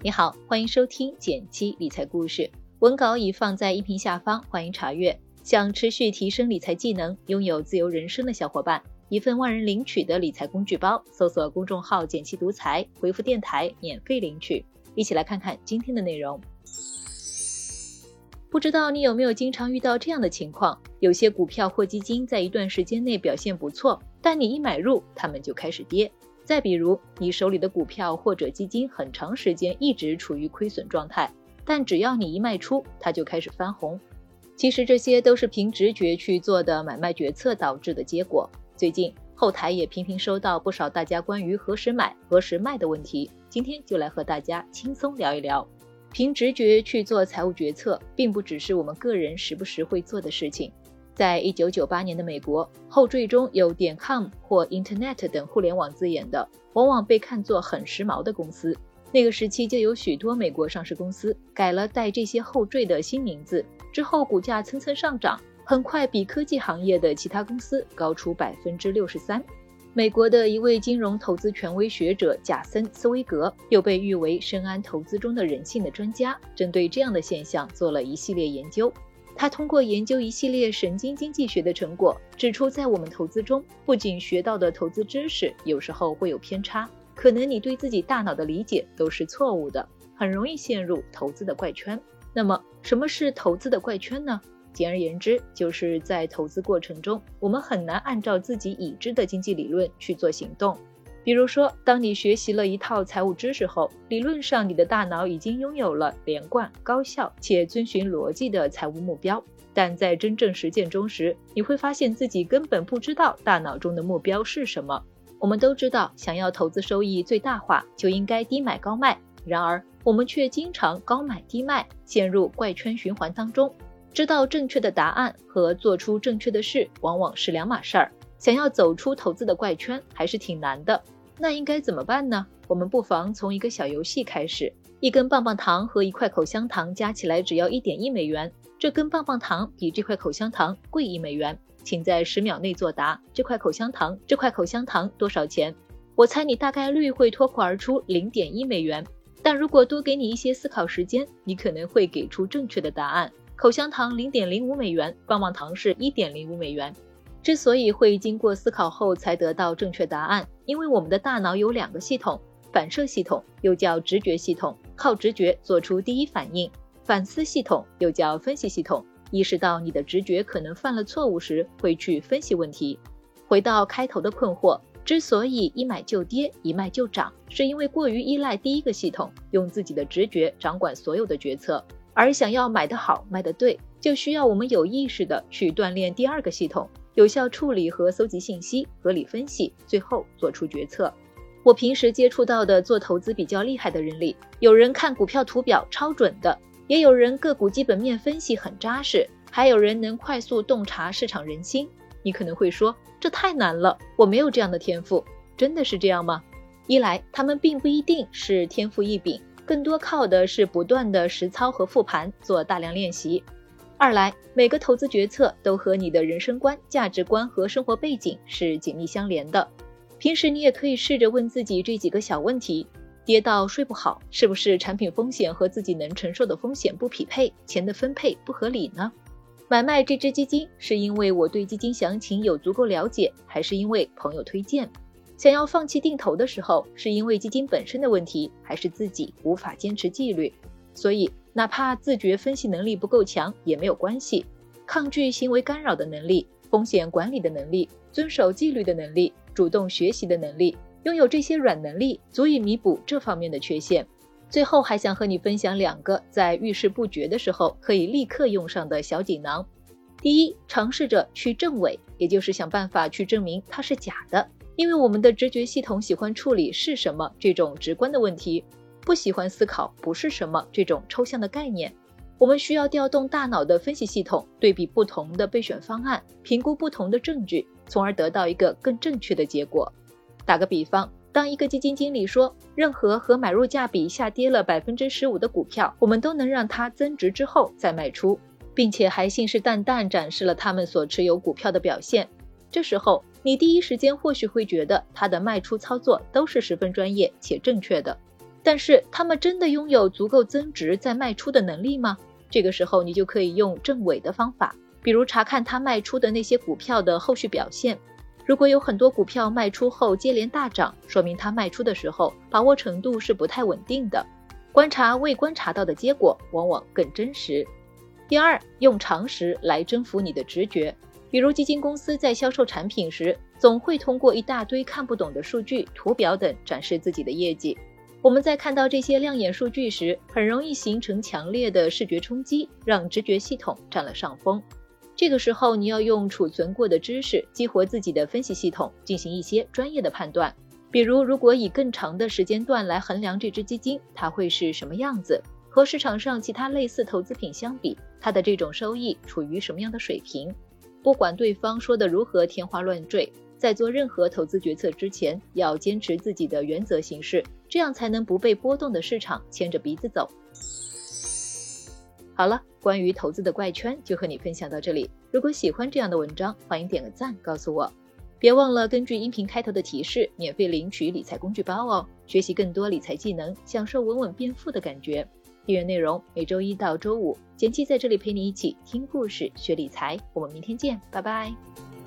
你好，欢迎收听简七理财故事，文稿已放在音频下方，欢迎查阅。想持续提升理财技能，拥有自由人生的小伙伴，一份万人领取的理财工具包，搜索公众号“简七独裁，回复“电台”免费领取。一起来看看今天的内容。不知道你有没有经常遇到这样的情况？有些股票或基金在一段时间内表现不错，但你一买入，它们就开始跌。再比如，你手里的股票或者基金很长时间一直处于亏损状态，但只要你一卖出，它就开始翻红。其实这些都是凭直觉去做的买卖决策导致的结果。最近后台也频频收到不少大家关于何时买、何时卖的问题，今天就来和大家轻松聊一聊。凭直觉去做财务决策，并不只是我们个人时不时会做的事情。在一九九八年的美国，后缀中有点 .com 或 Internet 等互联网字眼的，往往被看作很时髦的公司。那个时期就有许多美国上市公司改了带这些后缀的新名字，之后股价蹭蹭上涨，很快比科技行业的其他公司高出百分之六十三。美国的一位金融投资权威学者贾森·斯威格又被誉为深谙投资中的人性的专家，针对这样的现象做了一系列研究。他通过研究一系列神经经济学的成果，指出在我们投资中，不仅学到的投资知识有时候会有偏差，可能你对自己大脑的理解都是错误的，很容易陷入投资的怪圈。那么，什么是投资的怪圈呢？简而言之，就是在投资过程中，我们很难按照自己已知的经济理论去做行动。比如说，当你学习了一套财务知识后，理论上你的大脑已经拥有了连贯、高效且遵循逻辑的财务目标，但在真正实践中时，你会发现自己根本不知道大脑中的目标是什么。我们都知道，想要投资收益最大化，就应该低买高卖，然而我们却经常高买低卖，陷入怪圈循环当中。知道正确的答案和做出正确的事，往往是两码事儿。想要走出投资的怪圈，还是挺难的。那应该怎么办呢？我们不妨从一个小游戏开始。一根棒棒糖和一块口香糖加起来只要一点一美元。这根棒棒糖比这块口香糖贵一美元，请在十秒内作答。这块口香糖，这块口香糖多少钱？我猜你大概率会脱口而出零点一美元。但如果多给你一些思考时间，你可能会给出正确的答案。口香糖零点零五美元，棒棒糖是一点零五美元。之所以会经过思考后才得到正确答案，因为我们的大脑有两个系统：反射系统又叫直觉系统，靠直觉做出第一反应；反思系统又叫分析系统，意识到你的直觉可能犯了错误时，会去分析问题。回到开头的困惑，之所以一买就跌，一卖就涨，是因为过于依赖第一个系统，用自己的直觉掌管所有的决策；而想要买得好、卖得对，就需要我们有意识的去锻炼第二个系统。有效处理和搜集信息，合理分析，最后做出决策。我平时接触到的做投资比较厉害的人里，有人看股票图表超准的，也有人个股基本面分析很扎实，还有人能快速洞察市场人心。你可能会说，这太难了，我没有这样的天赋。真的是这样吗？一来，他们并不一定是天赋异禀，更多靠的是不断的实操和复盘，做大量练习。二来，每个投资决策都和你的人生观、价值观和生活背景是紧密相连的。平时你也可以试着问自己这几个小问题：跌到睡不好，是不是产品风险和自己能承受的风险不匹配，钱的分配不合理呢？买卖这只基金是因为我对基金详情有足够了解，还是因为朋友推荐？想要放弃定投的时候，是因为基金本身的问题，还是自己无法坚持纪律？所以。哪怕自觉分析能力不够强也没有关系，抗拒行为干扰的能力、风险管理的能力、遵守纪律的能力、主动学习的能力，拥有这些软能力，足以弥补这方面的缺陷。最后还想和你分享两个在遇事不决的时候可以立刻用上的小锦囊。第一，尝试着去证伪，也就是想办法去证明它是假的，因为我们的直觉系统喜欢处理是什么这种直观的问题。不喜欢思考不是什么这种抽象的概念，我们需要调动大脑的分析系统，对比不同的备选方案，评估不同的证据，从而得到一个更正确的结果。打个比方，当一个基金经理说，任何和买入价比下跌了百分之十五的股票，我们都能让它增值之后再卖出，并且还信誓旦旦展示了他们所持有股票的表现，这时候你第一时间或许会觉得他的卖出操作都是十分专业且正确的。但是他们真的拥有足够增值再卖出的能力吗？这个时候你就可以用正伪的方法，比如查看他卖出的那些股票的后续表现。如果有很多股票卖出后接连大涨，说明他卖出的时候把握程度是不太稳定的。观察未观察到的结果，往往更真实。第二，用常识来征服你的直觉。比如基金公司在销售产品时，总会通过一大堆看不懂的数据、图表等展示自己的业绩。我们在看到这些亮眼数据时，很容易形成强烈的视觉冲击，让直觉系统占了上风。这个时候，你要用储存过的知识激活自己的分析系统，进行一些专业的判断。比如，如果以更长的时间段来衡量这只基金，它会是什么样子？和市场上其他类似投资品相比，它的这种收益处于什么样的水平？不管对方说的如何天花乱坠，在做任何投资决策之前，要坚持自己的原则行事，这样才能不被波动的市场牵着鼻子走。好了，关于投资的怪圈就和你分享到这里。如果喜欢这样的文章，欢迎点个赞，告诉我。别忘了根据音频开头的提示，免费领取理财工具包哦，学习更多理财技能，享受稳稳变富的感觉。订阅内容每周一到周五，简七在这里陪你一起听故事、学理财。我们明天见，拜拜。